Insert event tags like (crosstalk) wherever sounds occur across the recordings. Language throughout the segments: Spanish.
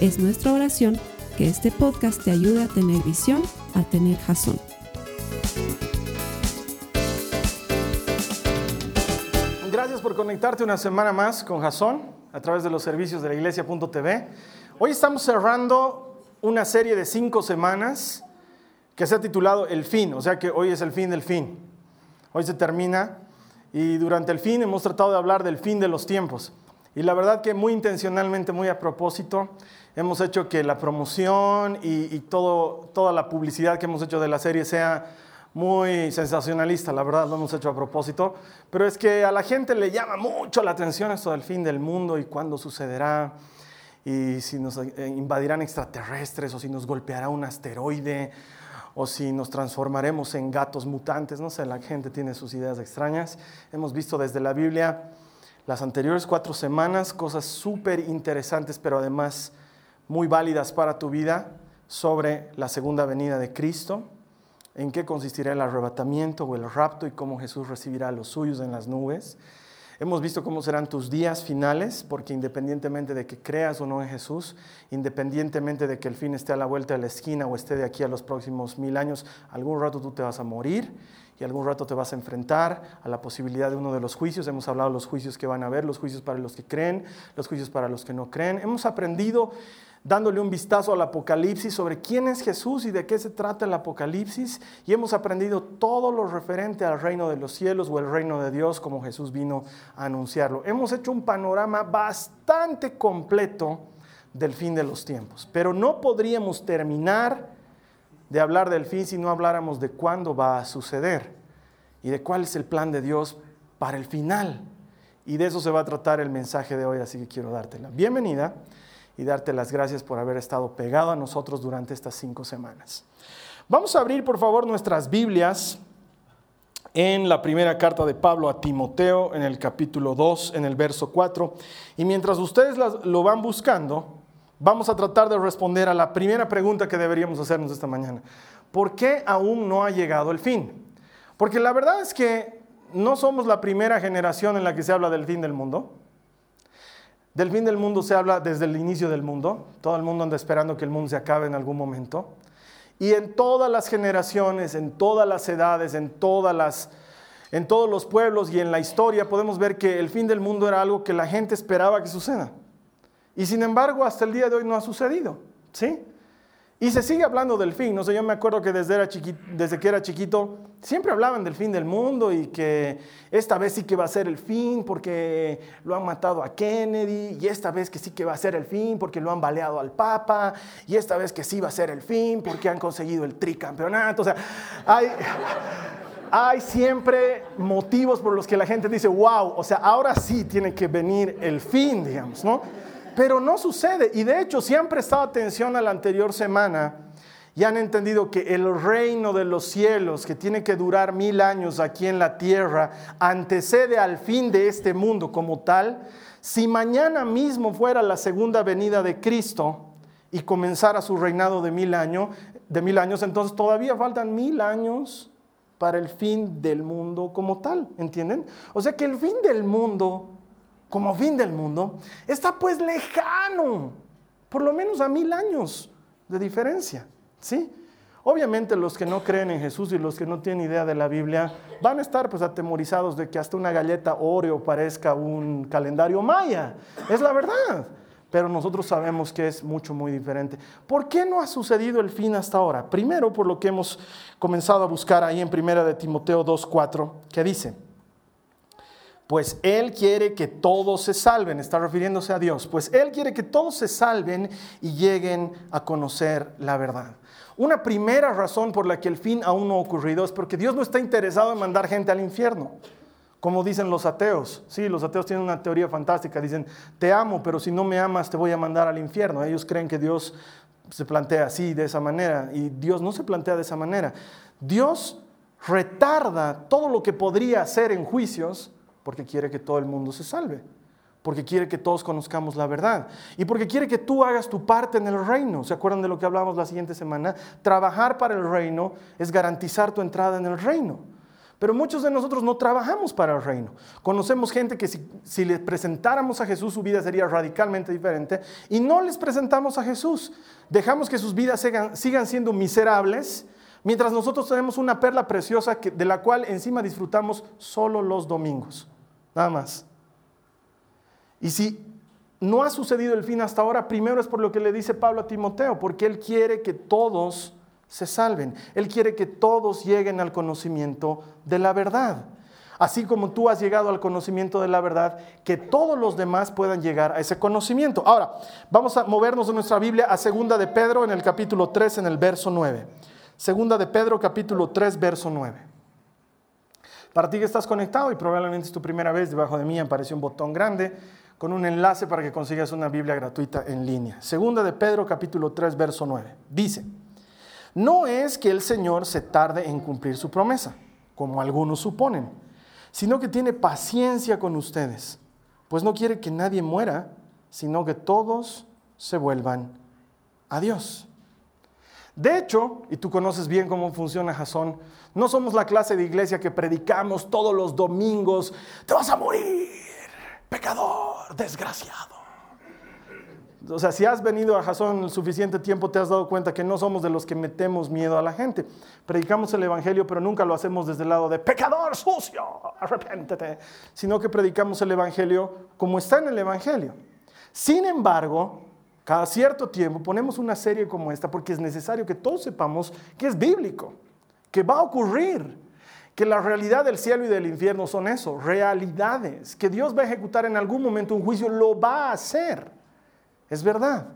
Es nuestra oración que este podcast te ayude a tener visión, a tener jazón. Gracias por conectarte una semana más con Jason a través de los servicios de la iglesia.tv. Hoy estamos cerrando una serie de cinco semanas que se ha titulado El fin, o sea que hoy es el fin del fin. Hoy se termina y durante el fin hemos tratado de hablar del fin de los tiempos. Y la verdad que muy intencionalmente, muy a propósito, hemos hecho que la promoción y, todo, toda la publicidad que hemos hecho de la serie sea muy sensacionalista, la verdad lo hemos hecho a propósito, pero es que a la gente le llama mucho la atención esto del fin del mundo y cuándo sucederá y si nos eh, invadirán extraterrestres o si nos golpeará un asteroide o si nos transformaremos en gatos mutantes, no sé, la gente tiene sus ideas extrañas. Hemos visto desde la Biblia las anteriores cuatro semanas cosas súper interesantes, pero además muy válidas para tu vida sobre la segunda venida de Cristo en qué consistirá el arrebatamiento o el rapto y cómo Jesús recibirá a los suyos en las nubes. Hemos visto cómo serán tus días finales, porque independientemente de que creas o no en Jesús, independientemente de que el fin esté a la vuelta de la esquina o esté de aquí a los próximos mil años, algún rato tú te vas a morir y algún rato te vas a enfrentar a la posibilidad de uno de los juicios. Hemos hablado de los juicios que van a haber, los juicios para los que creen, los juicios para los que no creen. Hemos aprendido dándole un vistazo al Apocalipsis sobre quién es Jesús y de qué se trata el Apocalipsis y hemos aprendido todo lo referente al reino de los cielos o el reino de Dios como Jesús vino a anunciarlo. Hemos hecho un panorama bastante completo del fin de los tiempos, pero no podríamos terminar de hablar del fin si no habláramos de cuándo va a suceder y de cuál es el plan de Dios para el final. Y de eso se va a tratar el mensaje de hoy, así que quiero darte la bienvenida y darte las gracias por haber estado pegado a nosotros durante estas cinco semanas. Vamos a abrir, por favor, nuestras Biblias en la primera carta de Pablo a Timoteo, en el capítulo 2, en el verso 4. Y mientras ustedes lo van buscando, vamos a tratar de responder a la primera pregunta que deberíamos hacernos esta mañana. ¿Por qué aún no ha llegado el fin? Porque la verdad es que no somos la primera generación en la que se habla del fin del mundo. Del fin del mundo se habla desde el inicio del mundo. Todo el mundo anda esperando que el mundo se acabe en algún momento. Y en todas las generaciones, en todas las edades, en, todas las, en todos los pueblos y en la historia podemos ver que el fin del mundo era algo que la gente esperaba que suceda. Y sin embargo, hasta el día de hoy no ha sucedido. ¿Sí? Y se sigue hablando del fin. No sé, yo me acuerdo que desde, era desde que era chiquito siempre hablaban del fin del mundo y que esta vez sí que va a ser el fin porque lo han matado a Kennedy y esta vez que sí que va a ser el fin porque lo han baleado al Papa y esta vez que sí va a ser el fin porque han conseguido el tricampeonato. O sea, hay, hay siempre motivos por los que la gente dice, wow, o sea, ahora sí tiene que venir el fin, digamos, ¿no? Pero no sucede. Y de hecho, si han prestado atención a la anterior semana y han entendido que el reino de los cielos, que tiene que durar mil años aquí en la tierra, antecede al fin de este mundo como tal, si mañana mismo fuera la segunda venida de Cristo y comenzara su reinado de mil, años, de mil años, entonces todavía faltan mil años para el fin del mundo como tal, ¿entienden? O sea que el fin del mundo como fin del mundo, está pues lejano, por lo menos a mil años de diferencia. ¿sí? Obviamente los que no creen en Jesús y los que no tienen idea de la Biblia van a estar pues atemorizados de que hasta una galleta Oreo parezca un calendario maya. Es la verdad. Pero nosotros sabemos que es mucho, muy diferente. ¿Por qué no ha sucedido el fin hasta ahora? Primero, por lo que hemos comenzado a buscar ahí en primera de Timoteo 2.4, que dice, pues Él quiere que todos se salven, está refiriéndose a Dios, pues Él quiere que todos se salven y lleguen a conocer la verdad. Una primera razón por la que el fin aún no ha ocurrido es porque Dios no está interesado en mandar gente al infierno, como dicen los ateos. Sí, los ateos tienen una teoría fantástica, dicen, te amo, pero si no me amas te voy a mandar al infierno. Ellos creen que Dios se plantea así, de esa manera, y Dios no se plantea de esa manera. Dios retarda todo lo que podría hacer en juicios porque quiere que todo el mundo se salve, porque quiere que todos conozcamos la verdad y porque quiere que tú hagas tu parte en el reino. ¿Se acuerdan de lo que hablábamos la siguiente semana? Trabajar para el reino es garantizar tu entrada en el reino. Pero muchos de nosotros no trabajamos para el reino. Conocemos gente que si, si les presentáramos a Jesús su vida sería radicalmente diferente y no les presentamos a Jesús. Dejamos que sus vidas sigan, sigan siendo miserables mientras nosotros tenemos una perla preciosa que, de la cual encima disfrutamos solo los domingos. Nada más. Y si no ha sucedido el fin hasta ahora, primero es por lo que le dice Pablo a Timoteo, porque él quiere que todos se salven. Él quiere que todos lleguen al conocimiento de la verdad. Así como tú has llegado al conocimiento de la verdad, que todos los demás puedan llegar a ese conocimiento. Ahora, vamos a movernos de nuestra Biblia a Segunda de Pedro en el capítulo 3, en el verso 9. Segunda de Pedro, capítulo 3, verso 9. Para ti que estás conectado y probablemente es tu primera vez, debajo de mí apareció un botón grande con un enlace para que consigas una Biblia gratuita en línea. Segunda de Pedro, capítulo 3, verso 9. Dice, no es que el Señor se tarde en cumplir su promesa, como algunos suponen, sino que tiene paciencia con ustedes, pues no quiere que nadie muera, sino que todos se vuelvan a Dios. De hecho, y tú conoces bien cómo funciona Jasón, no somos la clase de iglesia que predicamos todos los domingos, te vas a morir, pecador, desgraciado. O sea, si has venido a Jasón el suficiente tiempo, te has dado cuenta que no somos de los que metemos miedo a la gente. Predicamos el Evangelio, pero nunca lo hacemos desde el lado de pecador sucio, arrepiéntete, sino que predicamos el Evangelio como está en el Evangelio. Sin embargo, cada cierto tiempo ponemos una serie como esta porque es necesario que todos sepamos que es bíblico, que va a ocurrir, que la realidad del cielo y del infierno son eso, realidades, que Dios va a ejecutar en algún momento un juicio, lo va a hacer. Es verdad.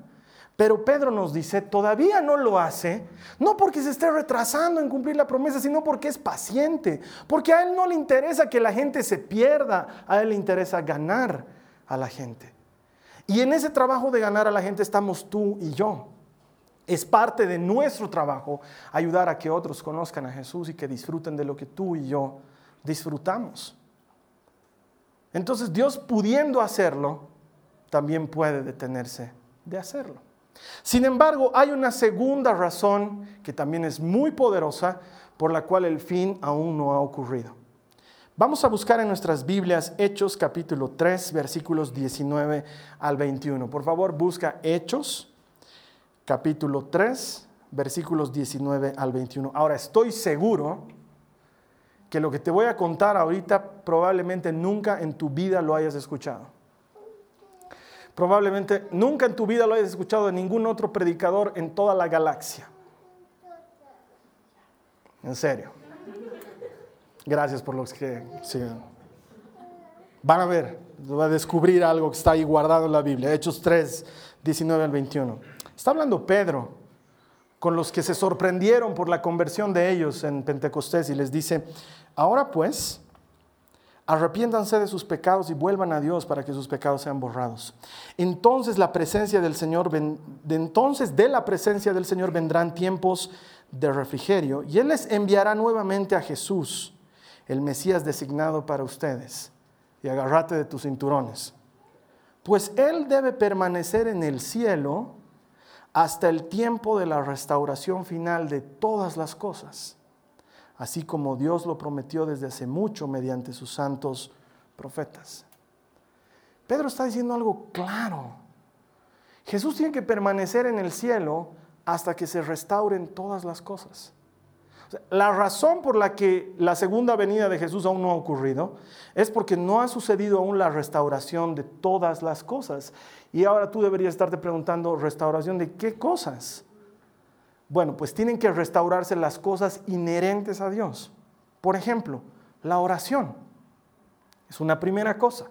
Pero Pedro nos dice, todavía no lo hace, no porque se esté retrasando en cumplir la promesa, sino porque es paciente, porque a él no le interesa que la gente se pierda, a él le interesa ganar a la gente. Y en ese trabajo de ganar a la gente estamos tú y yo. Es parte de nuestro trabajo ayudar a que otros conozcan a Jesús y que disfruten de lo que tú y yo disfrutamos. Entonces Dios pudiendo hacerlo, también puede detenerse de hacerlo. Sin embargo, hay una segunda razón que también es muy poderosa por la cual el fin aún no ha ocurrido. Vamos a buscar en nuestras Biblias Hechos capítulo 3 versículos 19 al 21. Por favor, busca Hechos capítulo 3 versículos 19 al 21. Ahora, estoy seguro que lo que te voy a contar ahorita probablemente nunca en tu vida lo hayas escuchado. Probablemente nunca en tu vida lo hayas escuchado de ningún otro predicador en toda la galaxia. En serio. Gracias por los que sigan. Van a ver, va a descubrir algo que está ahí guardado en la Biblia. Hechos 3, 19 al 21. Está hablando Pedro con los que se sorprendieron por la conversión de ellos en Pentecostés y les dice, ahora pues, arrepiéntanse de sus pecados y vuelvan a Dios para que sus pecados sean borrados. Entonces la presencia del Señor, de entonces de la presencia del Señor vendrán tiempos de refrigerio y Él les enviará nuevamente a Jesús, el Mesías designado para ustedes. Y agárrate de tus cinturones. Pues Él debe permanecer en el cielo hasta el tiempo de la restauración final de todas las cosas así como Dios lo prometió desde hace mucho mediante sus santos profetas. Pedro está diciendo algo claro. Jesús tiene que permanecer en el cielo hasta que se restauren todas las cosas. La razón por la que la segunda venida de Jesús aún no ha ocurrido es porque no ha sucedido aún la restauración de todas las cosas. Y ahora tú deberías estarte preguntando, ¿restauración de qué cosas? Bueno, pues tienen que restaurarse las cosas inherentes a Dios. Por ejemplo, la oración. Es una primera cosa.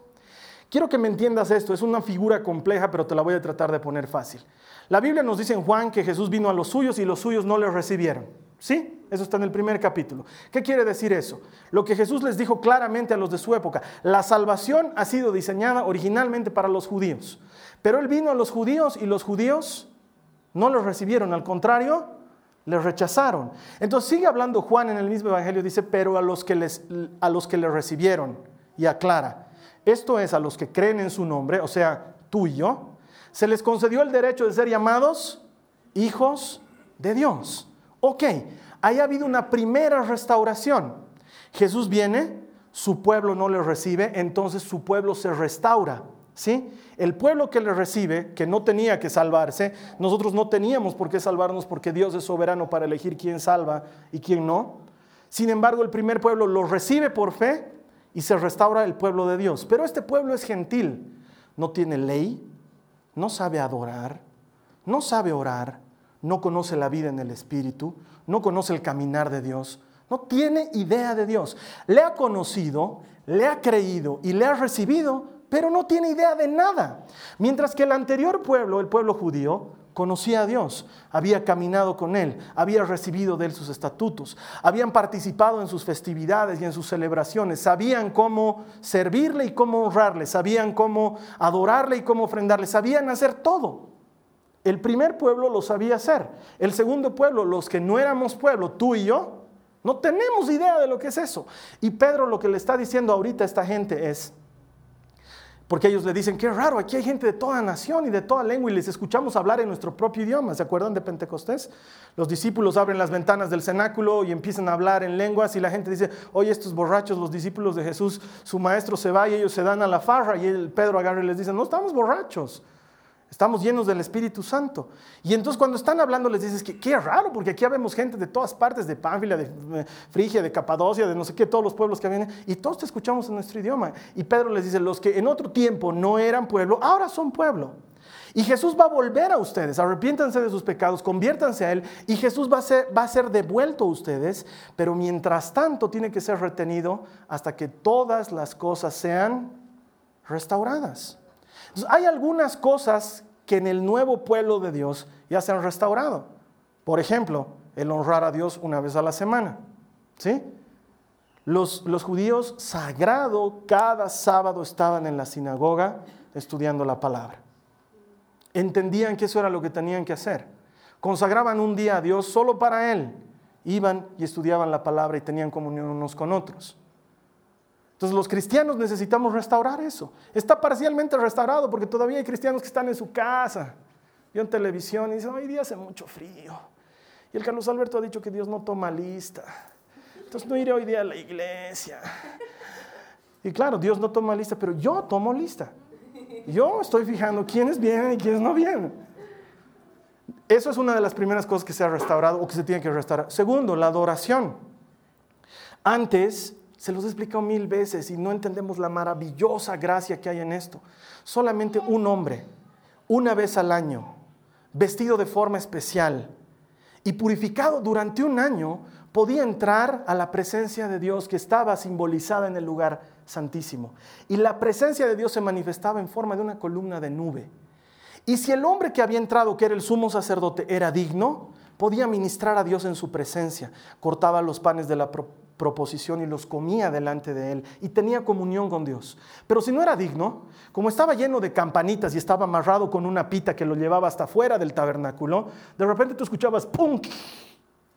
Quiero que me entiendas esto, es una figura compleja, pero te la voy a tratar de poner fácil. La Biblia nos dice en Juan que Jesús vino a los suyos y los suyos no le recibieron. ¿Sí? Eso está en el primer capítulo. ¿Qué quiere decir eso? Lo que Jesús les dijo claramente a los de su época. La salvación ha sido diseñada originalmente para los judíos. Pero Él vino a los judíos y los judíos No los recibieron, al contrario, les rechazaron. Entonces sigue hablando Juan en el mismo Evangelio, dice, pero a los que les, a los que le recibieron, y aclara, esto es a los que creen en su nombre, o sea, tú y yo, se les concedió el derecho de ser llamados hijos de Dios. Ok, ahí ha habido una primera restauración. Jesús viene, su pueblo no le recibe, entonces su pueblo se restaura. ¿Sí? El pueblo que le recibe, que no tenía que salvarse, nosotros no teníamos por qué salvarnos porque Dios es soberano para elegir quién salva y quién no. Sin embargo, el primer pueblo lo recibe por fe y se restaura el pueblo de Dios. Pero este pueblo es gentil, no tiene ley, no sabe adorar, no sabe orar, no conoce la vida en el Espíritu, no conoce el caminar de Dios, no tiene idea de Dios. Le ha conocido, le ha creído y le ha recibido, pero no tiene idea de nada. Mientras que el anterior pueblo, el pueblo judío, conocía a Dios, había caminado con Él, había recibido de Él sus estatutos, habían participado en sus festividades y en sus celebraciones, sabían cómo servirle y cómo honrarle, sabían cómo adorarle y cómo ofrendarle, sabían hacer todo. El primer pueblo lo sabía hacer, el segundo pueblo, los que no éramos pueblo, tú y yo, no tenemos idea de lo que es eso. Y Pedro lo que le está diciendo ahorita a esta gente es, porque ellos le dicen, qué raro, aquí hay gente de toda nación y de toda lengua y les escuchamos hablar en nuestro propio idioma. ¿Se acuerdan de Pentecostés? Los discípulos abren las ventanas del cenáculo y empiezan a hablar en lenguas y la gente dice, oye, estos borrachos, los discípulos de Jesús, su maestro se va y ellos se dan a la farra y el Pedro agarra y les dice, no estamos borrachos. Estamos llenos del Espíritu Santo. Y entonces cuando están hablando les dices que qué raro, porque aquí vemos gente de todas partes, de Pánfila, de Frigia, de Capadocia, de no sé qué, todos los pueblos que vienen, y todos te escuchamos en nuestro idioma. Y Pedro les dice, los que en otro tiempo no eran pueblo, ahora son pueblo. Y Jesús va a volver a ustedes, arrepiéntanse de sus pecados, conviértanse a Él, y Jesús va a ser, va a ser devuelto a ustedes, pero mientras tanto tiene que ser retenido hasta que todas las cosas sean restauradas hay algunas cosas que en el nuevo pueblo de Dios ya se han restaurado. Por ejemplo, el honrar a Dios una vez a la semana. ¿Sí? Los, los judíos sagrado cada sábado estaban en la sinagoga estudiando la palabra. Entendían que eso era lo que tenían que hacer. Consagraban un día a Dios solo para Él. Iban y estudiaban la palabra y tenían comunión unos con otros. Entonces los cristianos necesitamos restaurar eso. Está parcialmente restaurado porque todavía hay cristianos que están en su casa, y en televisión y dicen, hoy día hace mucho frío. Y el Carlos Alberto ha dicho que Dios no toma lista. Entonces no iré hoy día a la iglesia. Y claro, Dios no toma lista, pero yo tomo lista. Yo estoy fijando quiénes vienen y quiénes no vienen. Eso es una de las primeras cosas que se ha restaurado o que se tiene que restaurar. Segundo, la adoración. Antes se los he explicado mil veces y no entendemos la maravillosa gracia que hay en esto. Solamente un hombre, una vez al año, vestido de forma especial y purificado durante un año, podía entrar a la presencia de Dios que estaba simbolizada en el lugar santísimo. Y la presencia de Dios se manifestaba en forma de una columna de nube. Y si el hombre que había entrado, que era el sumo sacerdote, era digno, podía ministrar a Dios en su presencia. Cortaba los panes de la proposición y los comía delante de él y tenía comunión con Dios. Pero si no era digno, como estaba lleno de campanitas y estaba amarrado con una pita que lo llevaba hasta fuera del tabernáculo, de repente tú escuchabas ¡pum!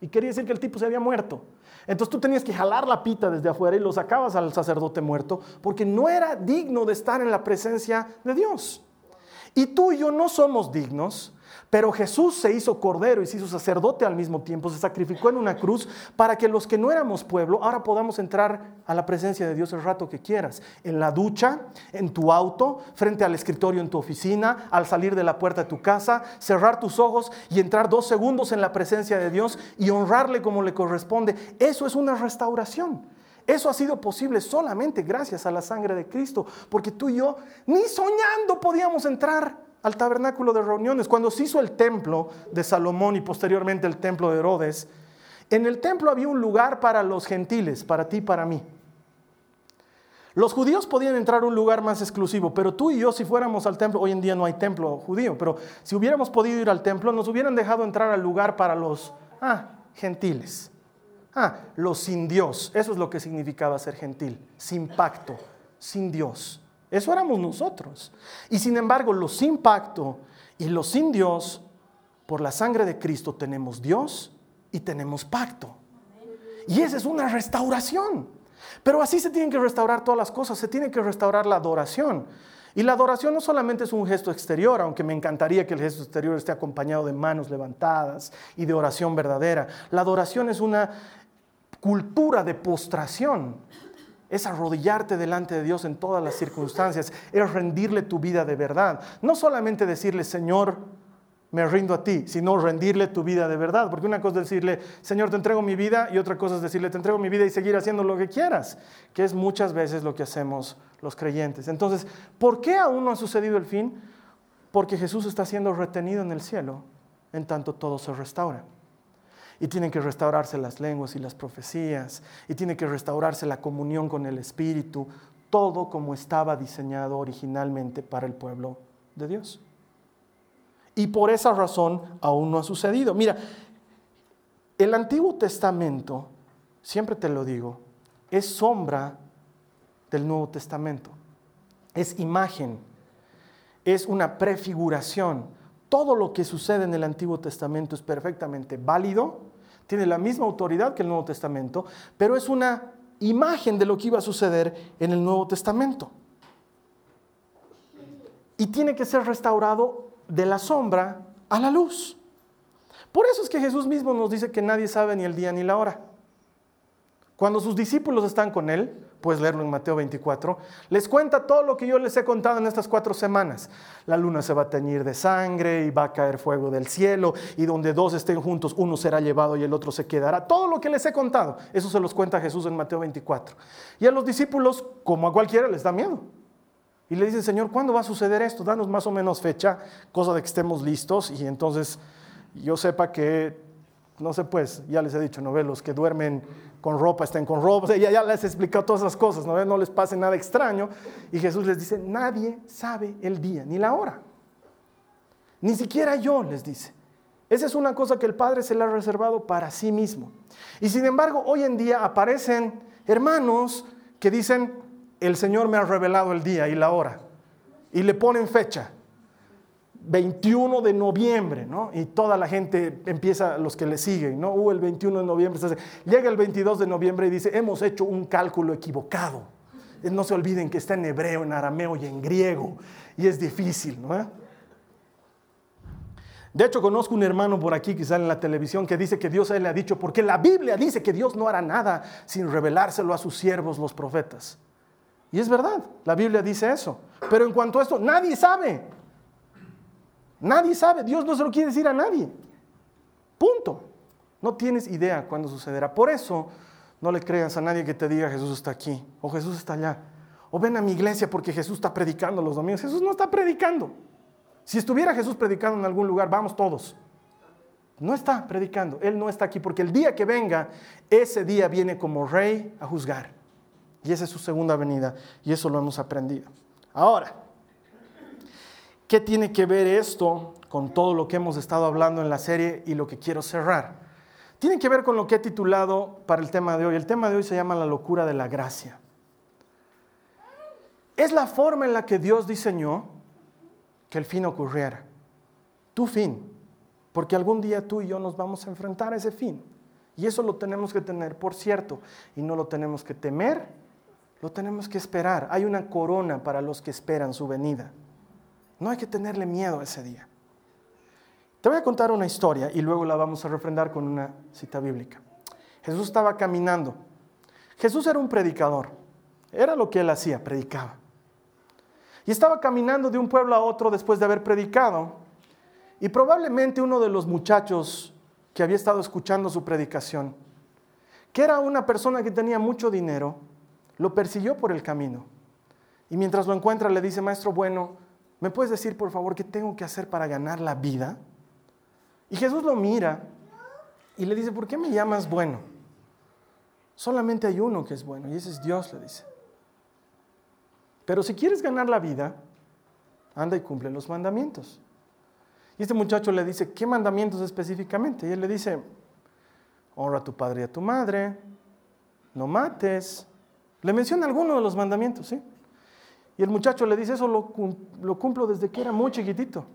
y quería decir que el tipo se había muerto. Entonces tú tenías que jalar la pita desde afuera y lo sacabas al sacerdote muerto porque no era digno de estar en la presencia de Dios. Y tú y yo no somos dignos pero Jesús se hizo cordero y se hizo sacerdote al mismo tiempo, se sacrificó en una cruz para que los que no éramos pueblo ahora podamos entrar a la presencia de Dios el rato que quieras, en la ducha, en tu auto, frente al escritorio en tu oficina, al salir de la puerta de tu casa, cerrar tus ojos y entrar dos segundos en la presencia de Dios y honrarle como le corresponde. Eso es una restauración. Eso ha sido posible solamente gracias a la sangre de Cristo, porque tú y yo ni soñando podíamos entrar al tabernáculo de reuniones. Cuando se hizo el templo de Salomón y posteriormente el templo de Herodes, en el templo había un lugar para los gentiles, para ti y para mí. Los judíos podían entrar a un lugar más exclusivo, pero tú y yo si fuéramos al templo, hoy en día no hay templo judío, pero si hubiéramos podido ir al templo, nos hubieran dejado entrar al lugar para los ah, gentiles. Ah, los sin Dios, eso es lo que significaba ser gentil, sin pacto, sin Dios. Eso éramos nosotros. Y sin embargo, los sin pacto y los sin Dios por la sangre de Cristo tenemos Dios y tenemos pacto. Y esa es una restauración. Pero así se tienen que restaurar todas las cosas, se tiene que restaurar la adoración. Y la adoración no solamente es un gesto exterior, aunque me encantaría que el gesto exterior esté acompañado de manos levantadas y de oración verdadera. La adoración es una cultura de postración, es arrodillarte delante de Dios en todas las circunstancias, es rendirle tu vida de verdad. No solamente decirle, Señor, me rindo a ti, sino rendirle tu vida de verdad. Porque una cosa es decirle, Señor, te entrego mi vida, y otra cosa es decirle, te entrego mi vida y seguir haciendo lo que quieras, que es muchas veces lo que hacemos los creyentes. Entonces, ¿por qué aún no ha sucedido el fin? Porque Jesús está siendo retenido en el cielo, en tanto todo se restaura. Y tienen que restaurarse las lenguas y las profecías, y tiene que restaurarse la comunión con el Espíritu, todo como estaba diseñado originalmente para el pueblo de Dios. Y por esa razón aún no ha sucedido. Mira, el Antiguo Testamento, siempre te lo digo, es sombra del Nuevo Testamento. Es imagen, es una prefiguración. Todo lo que sucede en el Antiguo Testamento es perfectamente válido, tiene la misma autoridad que el Nuevo Testamento, pero es una imagen de lo que iba a suceder en el Nuevo Testamento. Y tiene que ser restaurado de la sombra a la luz. Por eso es que Jesús mismo nos dice que nadie sabe ni el día ni la hora. Cuando sus discípulos están con él, puedes leerlo en Mateo 24, les cuenta todo lo que yo les he contado en estas cuatro semanas. La luna se va a teñir de sangre y va a caer fuego del cielo y donde dos estén juntos, uno será llevado y el otro se quedará. Todo lo que les he contado, eso se los cuenta Jesús en Mateo 24. Y a los discípulos, como a cualquiera, les da miedo. Y le dicen, Señor, ¿cuándo va a suceder esto? Danos más o menos fecha, cosa de que estemos listos y entonces yo sepa que, no sé pues, ya les he dicho, ¿no Los que duermen con ropa estén con ropa, ya, les he explicado todas esas cosas, ¿no No les pase nada extraño. Y Jesús les dice, nadie sabe el día ni la hora. Ni siquiera yo, les dice. Esa es una cosa que el Padre se le ha reservado para sí mismo. Y sin embargo, hoy en día aparecen hermanos que dicen, el Señor me ha revelado el día y la hora. Y le ponen fecha. 21 de noviembre, ¿no? Y toda la gente empieza, los que le siguen, ¿no? Uh, el 21 de noviembre. llega el 22 de noviembre y dice, hemos hecho un cálculo equivocado. Eh, no se olviden que está en hebreo, en arameo y en griego. Y es difícil, ¿no? De hecho, conozco un hermano por aquí que sale en la televisión que dice que Dios a él le ha dicho, porque la Biblia dice que Dios no hará nada sin revelárselo a sus siervos, los profetas. Y es verdad, la Biblia dice eso. Pero en cuanto a esto, nadie sabe. Nadie sabe. Dios no se lo quiere decir a nadie. Punto. No tienes idea cuándo sucederá. Por eso no le creas a nadie que te diga Jesús está aquí o Jesús está allá. O ven a mi iglesia porque Jesús está predicando los domingos. Jesús no está predicando. Si estuviera Jesús predicando en algún lugar, vamos todos. No está predicando. Él no está aquí porque el día que venga, ese día viene como rey a juzgar. Y esa es su segunda venida. Y eso lo hemos aprendido. Ahora, ¿qué tiene que ver esto con todo lo que hemos estado hablando en la serie y lo que quiero cerrar? Tiene que ver con lo que he titulado para el tema de hoy. El tema de hoy se llama la locura de la gracia. Es la forma en la que Dios diseñó que el fin ocurriera. Tu fin. Porque algún día tú y yo nos vamos a enfrentar a ese fin. Y eso lo tenemos que tener por cierto. Y no lo tenemos que temer lo tenemos que esperar. Hay una corona para los que esperan su venida. No hay que tenerle miedo ese día. Te voy a contar una historia y luego la vamos a refrendar con una cita bíblica. Jesús estaba caminando. Jesús era un predicador. Era lo que él hacía, predicaba. Y estaba caminando de un pueblo a otro después de haber predicado. Y probablemente uno de los muchachos que había estado escuchando su predicación, que era una persona que tenía mucho dinero, lo persiguió por el camino. Y mientras lo encuentra le dice, maestro bueno, ¿me puedes decir por favor qué tengo que hacer para ganar la vida? Y Jesús lo mira y le dice, ¿por qué me llamas bueno? Solamente hay uno que es bueno y ese es Dios, le dice. Pero si quieres ganar la vida, anda y cumple los mandamientos. Y este muchacho le dice, ¿qué mandamientos específicamente? Y él le dice, honra a tu padre y a tu madre, no mates, le menciona alguno de los mandamientos, ¿sí? Y el muchacho le dice, eso lo, lo cumplo desde que era muy chiquitito.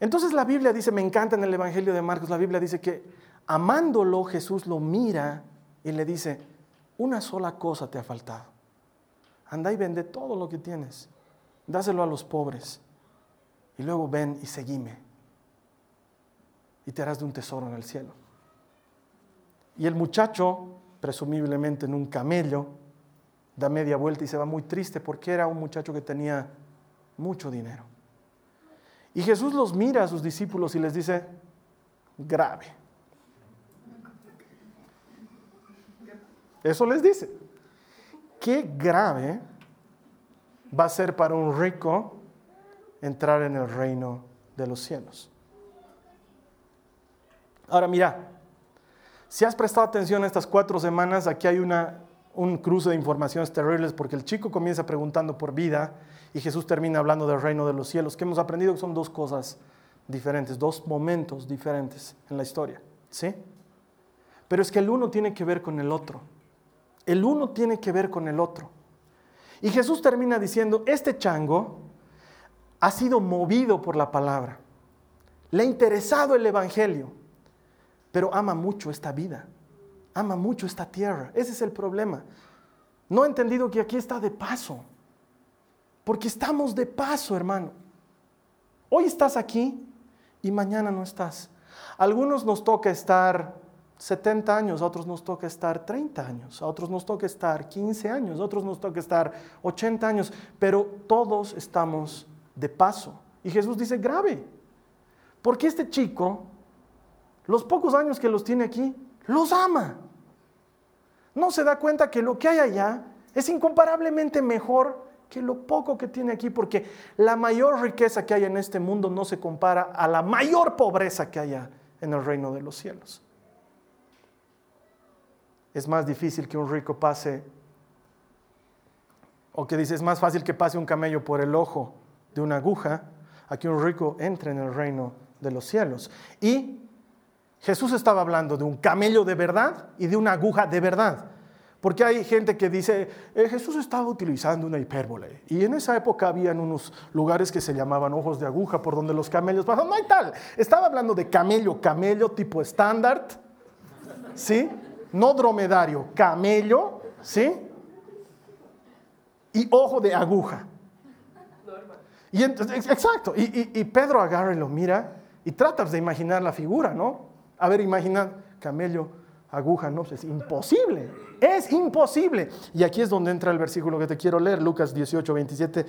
Entonces la Biblia dice, me encanta en el Evangelio de Marcos, la Biblia dice que amándolo Jesús lo mira y le dice, una sola cosa te ha faltado. Anda y vende todo lo que tienes, dáselo a los pobres y luego ven y seguime y te harás de un tesoro en el cielo. Y el muchacho, presumiblemente en un camello, da media vuelta y se va muy triste porque era un muchacho que tenía mucho dinero. Y Jesús los mira a sus discípulos y les dice, grave. Eso les dice. Qué grave va a ser para un rico entrar en el reino de los cielos. Ahora mira, si has prestado atención a estas cuatro semanas, aquí hay una, un cruce de informaciones terribles porque el chico comienza preguntando por vida y Jesús termina hablando del reino de los cielos, que hemos aprendido son dos cosas diferentes, dos momentos diferentes en la historia, ¿sí? Pero es que el uno tiene que ver con el otro. El uno tiene que ver con el otro. Y Jesús termina diciendo, este chango ha sido movido por la palabra. Le ha interesado el Evangelio, pero ama mucho esta vida. Ama mucho esta tierra. Ese es el problema. No ha entendido que aquí está de paso. Porque estamos de paso, hermano. Hoy estás aquí y mañana no estás. Algunos nos toca estar 70 años, a otros nos toca estar 30 años, a otros nos toca estar 15 años, a otros nos toca estar 80 años, pero todos estamos de paso. Y Jesús dice, grave, porque este chico, los pocos años que los tiene aquí, los ama. No se da cuenta que lo que hay allá es incomparablemente mejor que lo poco que tiene aquí, porque la mayor riqueza que hay en este mundo no se compara a la mayor pobreza que haya en el reino de los cielos. Es más difícil que un rico pase, o que dice, es más fácil que pase un camello por el ojo de una aguja, a que un rico entre en el reino de los cielos. Y Jesús estaba hablando de un camello de verdad y de una aguja de verdad. Porque hay gente que dice, eh, Jesús estaba utilizando una hipérbole. Y en esa época habían unos lugares que se llamaban ojos de aguja por donde los camellos pasaban. No hay tal. Estaba hablando de camello, camello tipo estándar. ¿Sí? No dromedario, camello. ¿Sí? Y ojo de aguja. Exacto. Y, y, Pedro agarra y lo mira y tratas de imaginar la figura, ¿no? A ver, imagina camello, aguja, no, es imposible, es imposible. Y aquí es donde entra el versículo que te quiero leer, Lucas 18, 27.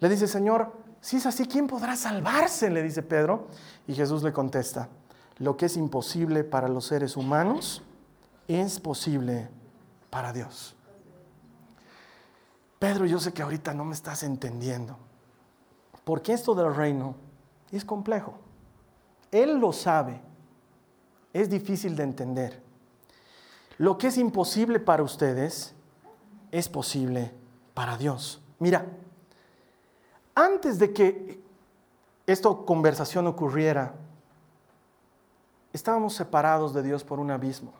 Le dice, Señor, si es así, ¿quién podrá salvarse? Le dice Pedro. Y Jesús le contesta, lo que es imposible para los seres humanos es posible para Dios. Pedro, yo sé que ahorita no me estás entendiendo, porque esto del reino es complejo. Él lo sabe, es difícil de entender. Lo que es imposible para ustedes es posible para Dios. Mira, antes de que esta conversación ocurriera, estábamos separados de Dios por un abismo.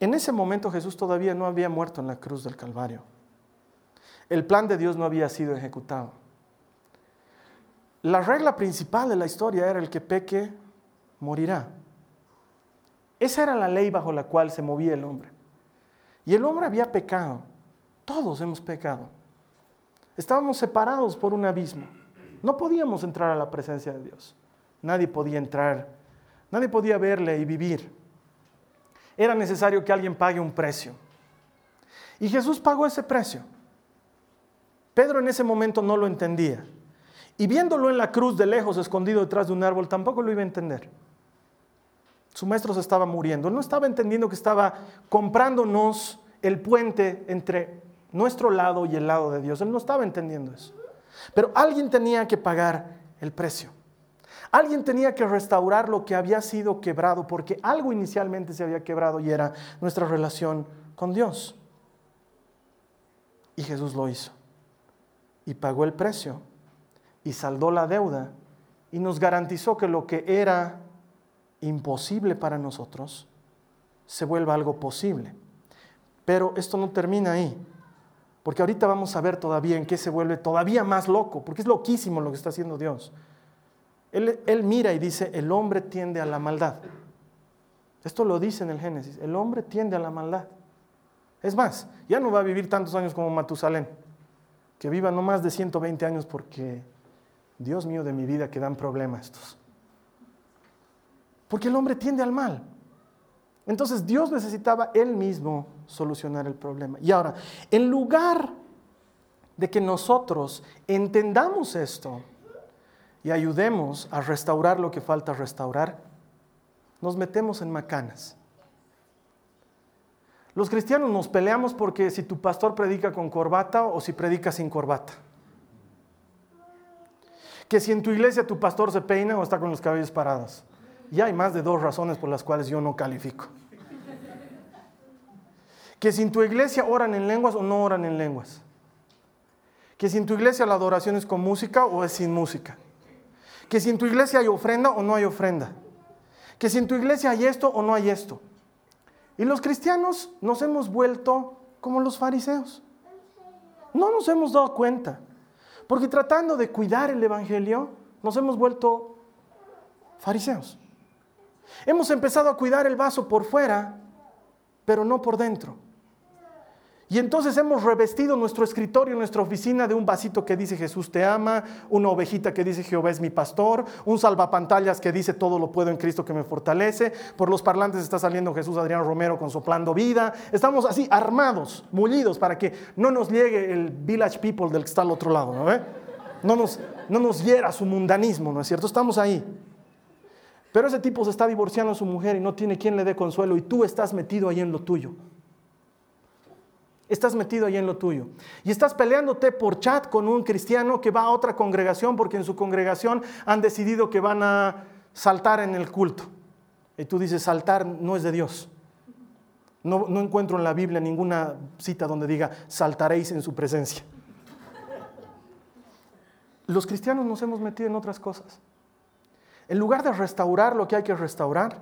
En ese momento Jesús todavía no había muerto en la cruz del Calvario. El plan de Dios no había sido ejecutado. La regla principal de la historia era el que peque morirá. Esa era la ley bajo la cual se movía el hombre. Y el hombre había pecado. Todos hemos pecado. Estábamos separados por un abismo. No podíamos entrar a la presencia de Dios. Nadie podía entrar. Nadie podía verle y vivir. Era necesario que alguien pague un precio. Y Jesús pagó ese precio. Pedro en ese momento no lo entendía. Y viéndolo en la cruz de lejos, escondido detrás de un árbol, tampoco lo iba a entender. Su maestro se estaba muriendo. Él no estaba entendiendo que estaba comprándonos el puente entre nuestro lado y el lado de Dios. Él no estaba entendiendo eso. Pero alguien tenía que pagar el precio. Alguien tenía que restaurar lo que había sido quebrado, porque algo inicialmente se había quebrado y era nuestra relación con Dios. Y Jesús lo hizo. Y pagó el precio. Y saldó la deuda. Y nos garantizó que lo que era imposible para nosotros se vuelva algo posible. Pero esto no termina ahí, porque ahorita vamos a ver todavía en qué se vuelve todavía más loco, porque es loquísimo lo que está haciendo Dios. Él, mira y dice, el hombre tiende a la maldad. Esto lo dice en el Génesis, el hombre tiende a la maldad. Es más, ya no va a vivir tantos años como Matusalén, que viva no más de 120 años porque, Dios mío de mi vida, que dan problemas estos. Porque el hombre tiende al mal. Entonces Dios necesitaba él mismo solucionar el problema. Y ahora, en lugar de que nosotros entendamos esto y ayudemos a restaurar lo que falta restaurar, nos metemos en macanas. Los cristianos nos peleamos porque si tu pastor predica con corbata o si predica sin corbata. Que si en tu iglesia tu pastor se peina o está con los cabellos parados. Y hay más de dos razones por las cuales yo no califico. Que si en tu iglesia oran en lenguas o no oran en lenguas. Que si en tu iglesia la adoración es con música o es sin música. Que si en tu iglesia hay ofrenda o no hay ofrenda. Que si en tu iglesia hay esto o no hay esto. Y los cristianos nos hemos vuelto como los fariseos. No nos hemos dado cuenta. Porque tratando de cuidar el Evangelio, nos hemos vuelto fariseos. Hemos empezado a cuidar el vaso por fuera, pero no por dentro. Y entonces hemos revestido nuestro escritorio, nuestra oficina de un vasito que dice Jesús te ama, una ovejita que dice Jehová es mi pastor, un salvapantallas que dice todo lo puedo en Cristo que me fortalece, por los parlantes está saliendo Jesús Adrián Romero con soplando vida. Estamos así armados, mullidos para que no nos llegue el village people del que está al otro lado, ¿no? No nos, no nos hiera su mundanismo, ¿no es cierto? Estamos ahí. Pero ese tipo se está divorciando a su mujer y no tiene quien le dé consuelo y tú estás metido ahí en lo tuyo. Estás metido ahí en lo tuyo. Y estás peleándote por chat con un cristiano que va a otra congregación porque en su congregación han decidido que van a saltar en el culto. Y tú dices, saltar no es de Dios. No, no encuentro en la Biblia ninguna cita donde diga, saltaréis en su presencia. Los cristianos nos hemos metido en otras cosas. En lugar de restaurar lo que hay que restaurar,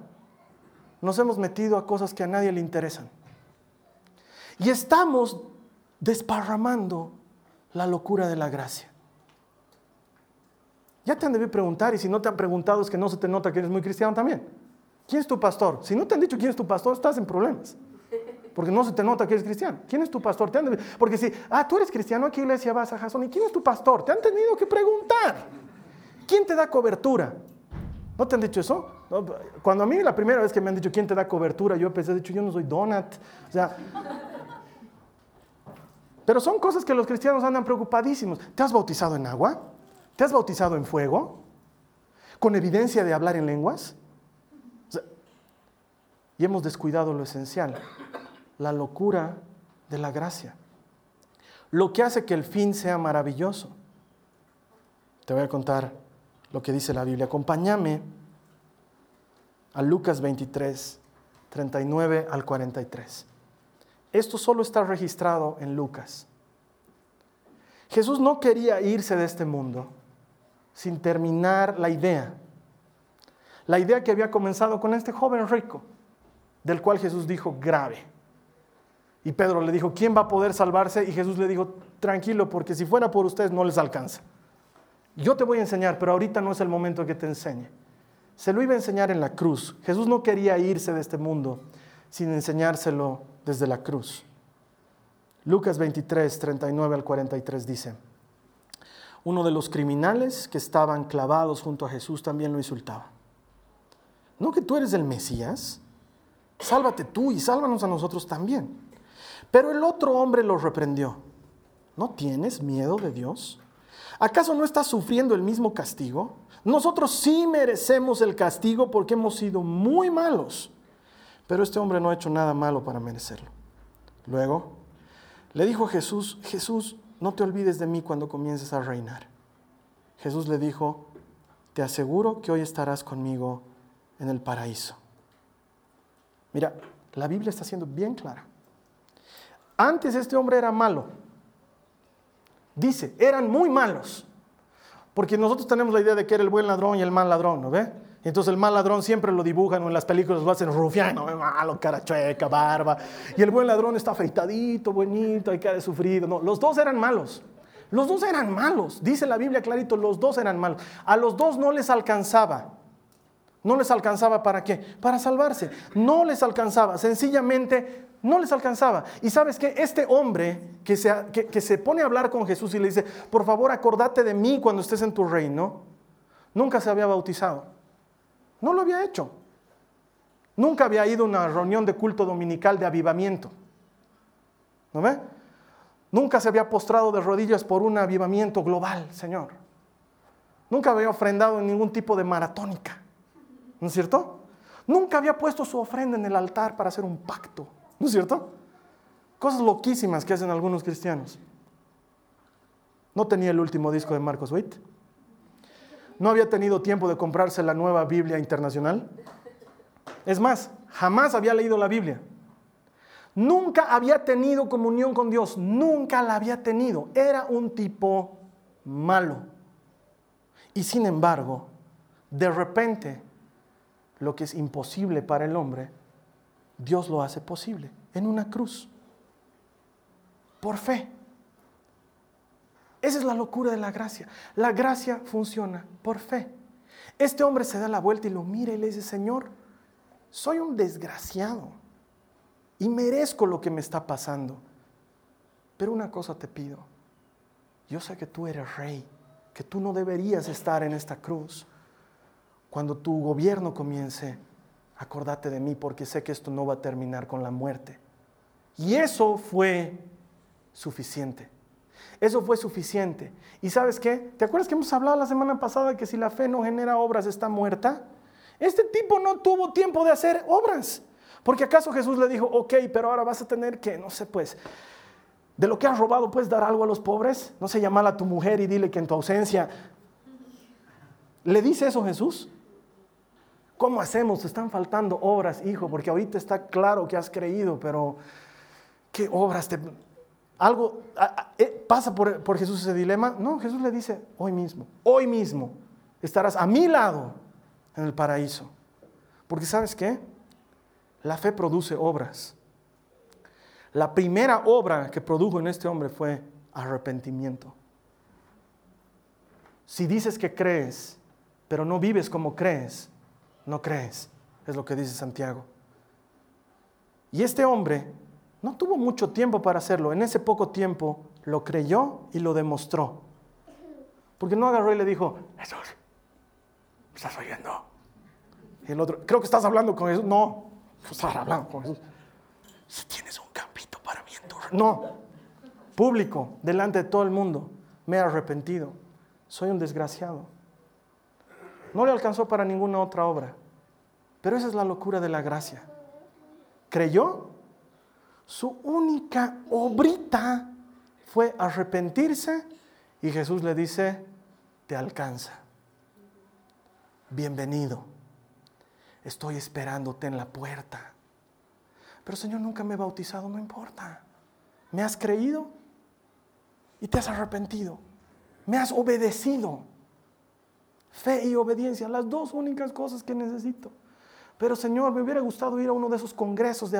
nos hemos metido a cosas que a nadie le interesan. Y estamos desparramando la locura de la gracia. Ya te han debido preguntar, y si no te han preguntado es que no se te nota que eres muy cristiano también. ¿Quién es tu pastor? Si no te han dicho quién es tu pastor, estás en problemas. Porque no se te nota que eres cristiano. ¿Quién es tu pastor? Te han. Porque si, ah, tú eres cristiano, ¿a qué iglesia vas a Jason? ¿Y quién es tu pastor? Te han tenido que preguntar. ¿Quién te da cobertura? ¿No te han dicho eso? Cuando a mí la primera vez que me han dicho quién te da cobertura, yo pensé, dicho, yo no soy donut. O sea, pero son cosas que los cristianos andan preocupadísimos. ¿Te has bautizado en agua? ¿Te has bautizado en fuego? ¿Con evidencia de hablar en lenguas? y hemos descuidado lo esencial, la locura de la gracia. Lo que hace que el fin sea maravilloso. Te voy a contar lo que dice la Biblia. Acompáñame a Lucas 23, 39 al 43. Esto solo está registrado en Lucas. Jesús no quería irse de este mundo sin terminar la idea. La idea que había comenzado con este joven rico, del cual Jesús dijo grave. Y Pedro le dijo, ¿quién va a poder salvarse? Y Jesús le dijo, tranquilo, porque si fuera por ustedes no les alcanza. Yo te voy a enseñar, pero ahorita no es el momento que te enseñe. Se lo iba a enseñar en la cruz. Jesús no quería irse de este mundo sin enseñárselo desde la cruz. Lucas 23, 39 al 43 dice, uno de los criminales que estaban clavados junto a Jesús también lo insultaba. ¿No que tú eres el Mesías? Sálvate tú y sálvanos a nosotros también. Pero el otro hombre lo reprendió. ¿No tienes miedo de Dios? ¿Acaso no estás sufriendo el mismo castigo? Nosotros sí merecemos el castigo porque hemos sido muy malos. Pero este hombre no ha hecho nada malo para merecerlo. Luego le dijo Jesús, Jesús, no te olvides de mí cuando comiences a reinar. Jesús le dijo, te aseguro que hoy estarás conmigo en el paraíso. Mira, la Biblia está siendo bien clara. Antes este hombre era malo. Dice, eran muy malos. Porque nosotros tenemos la idea de que era el buen ladrón y el mal ladrón, ¿no ve? Entonces el mal ladrón siempre lo dibujan o en las películas lo hacen rufiano, malo, cara chueca, barba. Y el buen ladrón está afeitadito, bonito, hay cara de sufrido. No, los dos eran malos. Los dos eran malos, dice la Biblia clarito, los dos eran malos. A los dos no les alcanzaba. No les alcanzaba para qué? Para salvarse. No les alcanzaba. Sencillamente no les alcanzaba. Y sabes que este hombre que se, que se, pone a hablar con Jesús y le dice, por favor acordate de mí cuando estés en tu reino, nunca se había bautizado. No lo había hecho. Nunca había ido a una reunión de culto dominical de avivamiento. ¿No ve? Nunca se había postrado de rodillas por un avivamiento global, Señor. Nunca había ofrendado en ningún tipo de maratónica. ¿No es cierto? Nunca había puesto su ofrenda en el altar para hacer un pacto. ¿No es cierto? Cosas loquísimas que hacen algunos cristianos. No tenía el último disco de Marcos Witt. No había tenido tiempo de comprarse la nueva Biblia internacional. Es más, jamás había leído la Biblia. Nunca había tenido comunión con Dios, nunca la había tenido. Era un tipo malo. Y sin embargo, de repente, lo que es imposible para el hombre, Dios lo hace posible en una cruz. Por fe. Esa es la locura de la gracia. La gracia funciona por fe. Este hombre se da la vuelta y lo mira y le dice, Señor, soy un desgraciado y merezco lo que me está pasando. Pero una cosa te pido, yo sé que tú eres rey, que tú no deberías estar en esta cruz. Cuando tu gobierno comience, acordate de mí porque sé que esto no va a terminar con la muerte. Y eso fue suficiente. Eso fue suficiente. ¿Y sabes qué? ¿Te acuerdas que hemos hablado la semana pasada que si la fe no genera obras está muerta? Este tipo no tuvo tiempo de hacer obras. Porque acaso Jesús le dijo, ok, pero ahora vas a tener que, no sé, pues, de lo que has robado, puedes dar algo a los pobres. No se llama a tu mujer y dile que en tu ausencia. ¿Le dice eso Jesús? ¿Cómo hacemos? Te están faltando obras, hijo, porque ahorita está claro que has creído, pero ¿qué obras te... Algo eh, pasa por, por Jesús ese dilema. No, Jesús le dice, hoy mismo, hoy mismo estarás a mi lado en el paraíso. Porque sabes qué? La fe produce obras. La primera obra que produjo en este hombre fue arrepentimiento. Si dices que crees, pero no vives como crees, no crees, es lo que dice Santiago. Y este hombre no tuvo mucho tiempo para hacerlo. En ese poco tiempo lo creyó y lo demostró. Porque no agarró y le dijo, Jesús, ¿me estás oyendo? Y el otro, creo que estás hablando con Jesús. No, estás hablando con Jesús. Si tienes un campito para mí en tu... (laughs) No, público, delante de todo el mundo. Me he arrepentido. Soy un desgraciado. No le alcanzó para ninguna otra obra. Pero esa es la locura de la gracia. Creyó. Su única obrita fue arrepentirse y Jesús le dice, te alcanza. Bienvenido estoy esperándote en la puerta. Pero Señor, nunca me he bautizado, no importa. ¿Me has creído? Y te has arrepentido. Me has obedecido. Fe y obediencia, las dos únicas cosas que necesito. Pero Señor, me hubiera gustado ir a uno de esos congresos de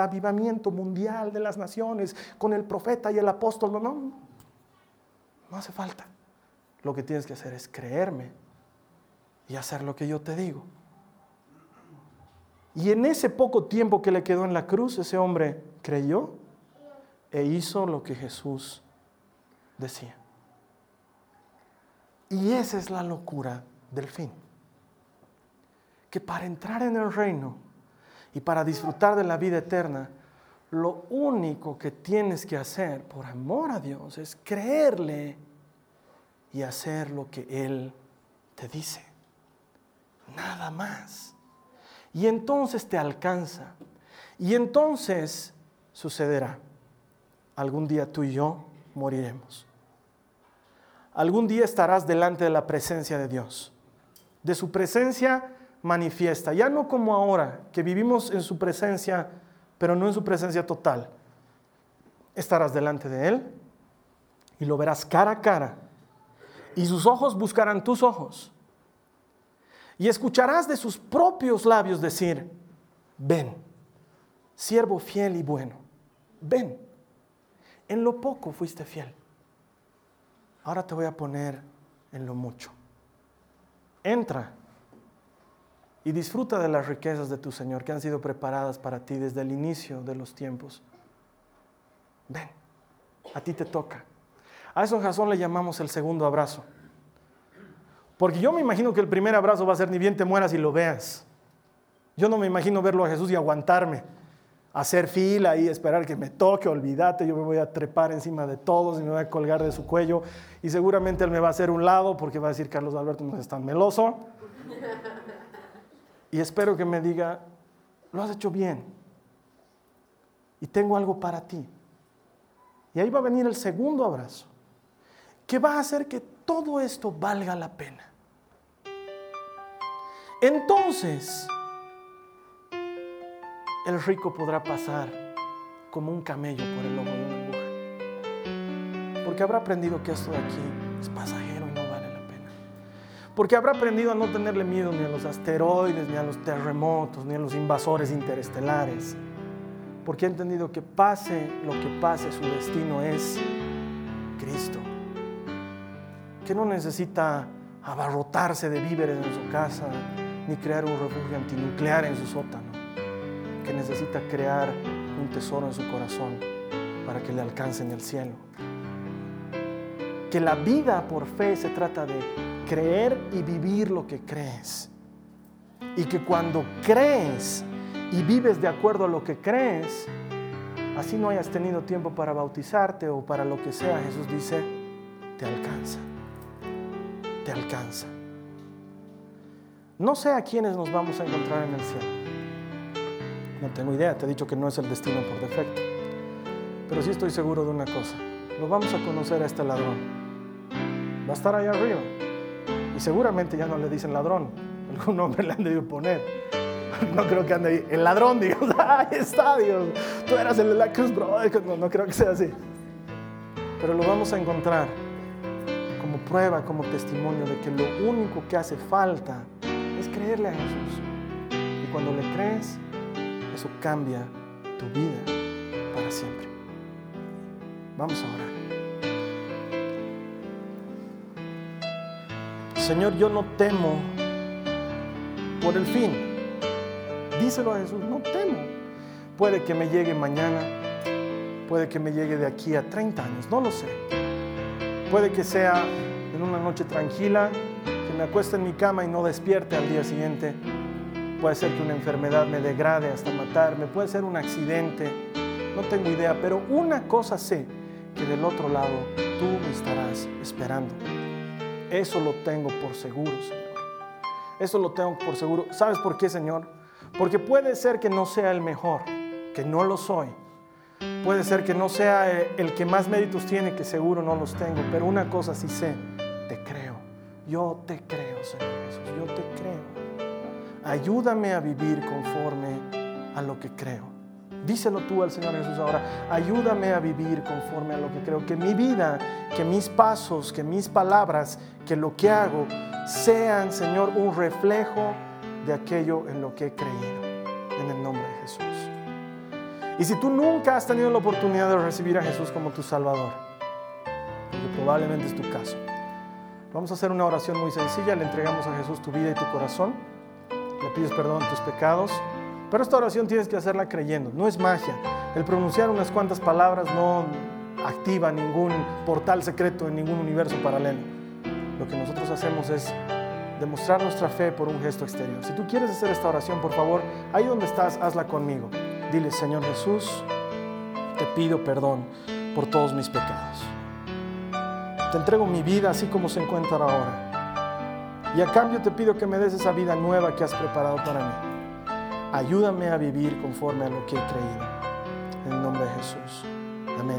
avivamiento mundial de las naciones con el profeta y el apóstol. No, no, no hace falta. Lo que tienes que hacer es creerme y hacer lo que yo te digo. Y en ese poco tiempo que le quedó en la cruz, ese hombre creyó e hizo lo que Jesús decía. Y esa es la locura del fin. Que para entrar en el reino y para disfrutar de la vida eterna, lo único que tienes que hacer por amor a Dios es creerle y hacer lo que Él te dice. Nada más. Y entonces te alcanza. Y entonces sucederá. Algún día tú y yo moriremos. Algún día estarás delante de la presencia de Dios. De su presencia manifiesta. Ya no como ahora, que vivimos en su presencia, pero no en su presencia total. Estarás delante de Él y lo verás cara a cara. Y sus ojos buscarán tus ojos y escucharás de sus propios labios decir, ven, siervo fiel y bueno, ven, en lo poco fuiste fiel, ahora te voy a poner en lo mucho. Entra y disfruta de las riquezas de tu Señor que han sido preparadas para ti desde el inicio de los tiempos. Ven, a ti te toca. A eso en Jasón le llamamos el segundo abrazo. Porque yo me imagino que el primer abrazo va a ser ni bien te mueras y lo veas. Yo no me imagino verlo a Jesús y aguantarme, hacer fila y esperar que me toque, olvídate, yo me voy a trepar encima de todos y me voy a colgar de su cuello y seguramente él me va a hacer un lado porque va a decir Carlos Alberto no es tan meloso. Y espero que me diga, lo has hecho bien y tengo algo para ti. Y ahí va a venir el segundo abrazo, que va a hacer que todo esto valga la pena. Entonces, el rico podrá pasar como un camello por el ojo de una aguja. Porque habrá aprendido que esto de aquí es pasajero Porque habrá aprendido a no tenerle miedo ni a los asteroides, ni a los terremotos, ni a los invasores interestelares. Porque ha entendido que pase lo que pase, su destino es Cristo. Que no necesita abarrotarse de víveres en su casa, ni crear un refugio antinuclear en su sótano que necesita crear un tesoro en su corazón para que le alcance en el cielo. Que la vida por fe se trata de creer y vivir lo que crees. Y que cuando crees y vives de acuerdo a lo que crees, así no hayas tenido tiempo para bautizarte o para lo que sea, Jesús dice, te alcanza. Te alcanza. No sé a quiénes nos vamos a encontrar en el cielo. No tengo idea, te he dicho que no es el destino por defecto. Pero sí estoy seguro de una cosa. Lo vamos a conocer a este ladrón. Va a estar allá arriba. Seguramente ya no le dicen ladrón. (laughs) Algún nombre le han debido poner. (laughs) No creo que ande ahí. El ladrón, Dios. (laughs) Ahí está, Dios. Tú eras el de la cruz, bro. No, no creo que sea así. Pero lo vamos a encontrar como prueba, como testimonio de que lo único que hace falta es creerle a Jesús. Y cuando le crees, eso cambia tu vida para siempre. Vamos a orar. Señor, yo no temo por el fin. Díselo a Jesús, no temo. Puede que me llegue mañana, puede que me llegue de aquí a 30 años, no lo sé. Puede que sea en una noche tranquila, que me acueste en mi cama y no despierte al día siguiente puede ser que una enfermedad me degrade hasta matarme, puede ser un accidente, no tengo idea, pero una cosa sé, que del otro lado tú me estarás esperando. Eso lo tengo por seguro, Señor. Eso lo tengo por seguro. ¿Sabes por qué, Señor? Porque puede ser que no sea el mejor, que no lo soy. Puede ser que no sea el que más méritos tiene, que seguro no los tengo, pero una cosa sí sé, te creo. Yo te creo, Señor Jesús, yo te creo ayúdame a vivir conforme a lo que creo. Díselo tú al Señor Jesús ahora, ayúdame a vivir conforme a lo que creo. Que mi vida, que mis pasos, que mis palabras, que lo que hago sean, Señor, un reflejo de aquello en lo que he creído. En el nombre de Jesús. Y si tú nunca has tenido la oportunidad de recibir a Jesús como tu Salvador, que probablemente es tu caso, vamos a hacer una oración muy sencilla. Le entregamos a Jesús tu vida y tu corazón le pides perdón tus pecados. Pero esta oración tienes que hacerla creyendo, no es magia. El pronunciar unas cuantas palabras no activa ningún portal secreto en ningún universo paralelo. Lo que nosotros hacemos es demostrar nuestra fe por un gesto exterior. Si tú quieres hacer esta oración, por favor, ahí donde estás, hazla conmigo. Dile, Señor Jesús, te pido perdón por todos mis pecados. Te entrego mi vida así como se encuentra ahora y a cambio te pido que me des esa vida nueva que has preparado para mí. Ayúdame a vivir conforme a lo que he creído. En el nombre de Jesús. Amén.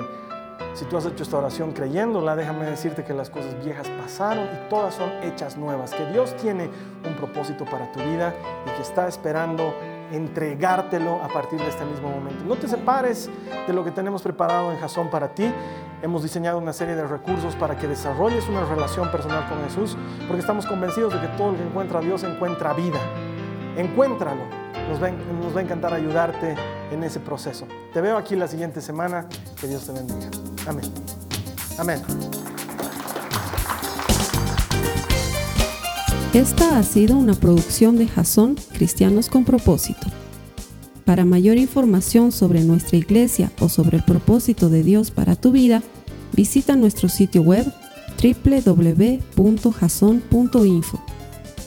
Si tú has hecho esta oración creyéndola, déjame decirte que las cosas viejas pasaron y todas son hechas nuevas. Que Dios tiene un propósito para tu vida y que está esperando entregártelo a partir de este mismo momento. No te separes de lo que tenemos preparado en Jason para ti. Hemos diseñado una serie de recursos para que desarrolles una relación personal con Jesús, porque estamos convencidos de que todo el que encuentra a Dios encuentra vida. Encuéntralo. Nos va, a encantar ayudarte en ese proceso. Te veo aquí la siguiente semana. Que Dios te bendiga. Amén. Amén. Esta ha sido una producción de Jason Cristianos con Propósito. Para mayor información sobre nuestra iglesia o sobre el propósito de Dios para tu vida, visita nuestro sitio web www.jason.info.